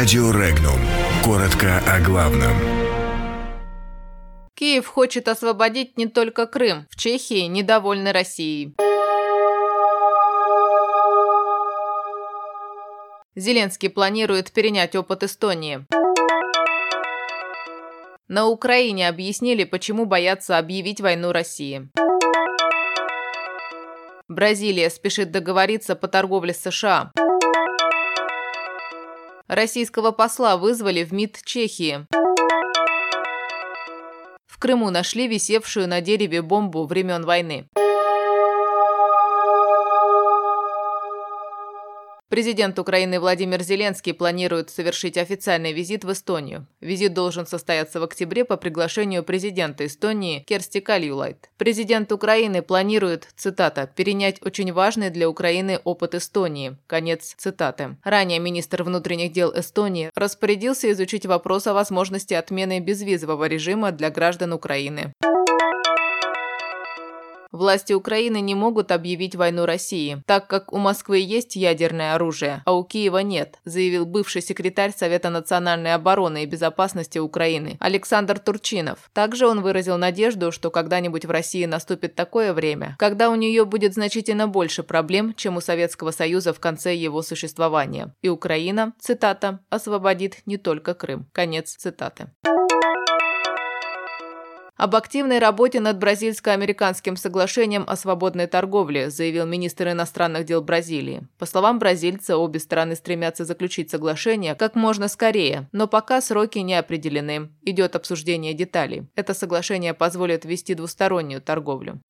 Радио Регнум. Коротко о главном. Киев хочет освободить не только Крым. В Чехии недовольны Россией. Зеленский планирует перенять опыт Эстонии. На Украине объяснили, почему боятся объявить войну России. Бразилия спешит договориться по торговле США. Российского посла вызвали в МИД Чехии. В Крыму нашли висевшую на дереве бомбу времен войны. Президент Украины Владимир Зеленский планирует совершить официальный визит в Эстонию. Визит должен состояться в октябре по приглашению президента Эстонии Керсти Кальюлайт. Президент Украины планирует, цитата, «перенять очень важный для Украины опыт Эстонии». Конец цитаты. Ранее министр внутренних дел Эстонии распорядился изучить вопрос о возможности отмены безвизового режима для граждан Украины. Власти Украины не могут объявить войну России, так как у Москвы есть ядерное оружие, а у Киева нет, заявил бывший секретарь Совета национальной обороны и безопасности Украины Александр Турчинов. Также он выразил надежду, что когда-нибудь в России наступит такое время, когда у нее будет значительно больше проблем, чем у Советского Союза в конце его существования. И Украина, цитата, освободит не только Крым. Конец цитаты. Об активной работе над бразильско-американским соглашением о свободной торговле, заявил министр иностранных дел Бразилии. По словам бразильца, обе стороны стремятся заключить соглашение как можно скорее, но пока сроки не определены. Идет обсуждение деталей. Это соглашение позволит вести двустороннюю торговлю.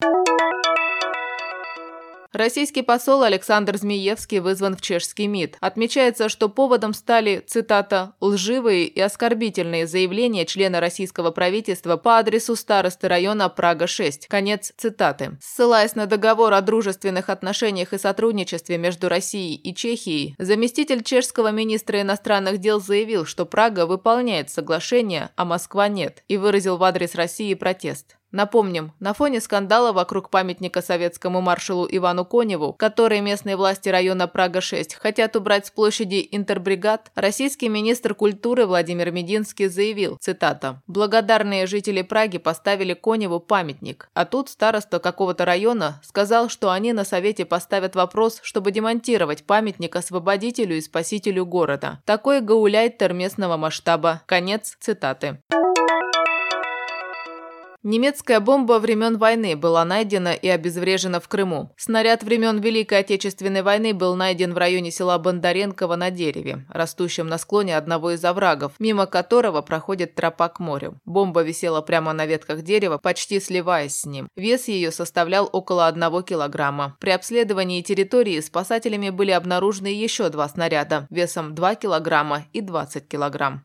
Российский посол Александр Змеевский вызван в чешский МИД. Отмечается, что поводом стали, цитата, «лживые и оскорбительные заявления члена российского правительства по адресу старосты района Прага-6». Конец цитаты. Ссылаясь на договор о дружественных отношениях и сотрудничестве между Россией и Чехией, заместитель чешского министра иностранных дел заявил, что Прага выполняет соглашение, а Москва нет, и выразил в адрес России протест. Напомним, на фоне скандала вокруг памятника советскому маршалу Ивану Коневу, который местные власти района Прага-6 хотят убрать с площади интербригад, российский министр культуры Владимир Мединский заявил, цитата, «Благодарные жители Праги поставили Коневу памятник, а тут староста какого-то района сказал, что они на совете поставят вопрос, чтобы демонтировать памятник освободителю и спасителю города. Такой гауляйтер местного масштаба». Конец цитаты. Немецкая бомба времен войны была найдена и обезврежена в Крыму. Снаряд времен Великой Отечественной войны был найден в районе села Бондаренково на дереве, растущем на склоне одного из оврагов, мимо которого проходит тропа к морю. Бомба висела прямо на ветках дерева, почти сливаясь с ним. Вес ее составлял около одного килограмма. При обследовании территории спасателями были обнаружены еще два снаряда весом 2 килограмма и 20 килограмм.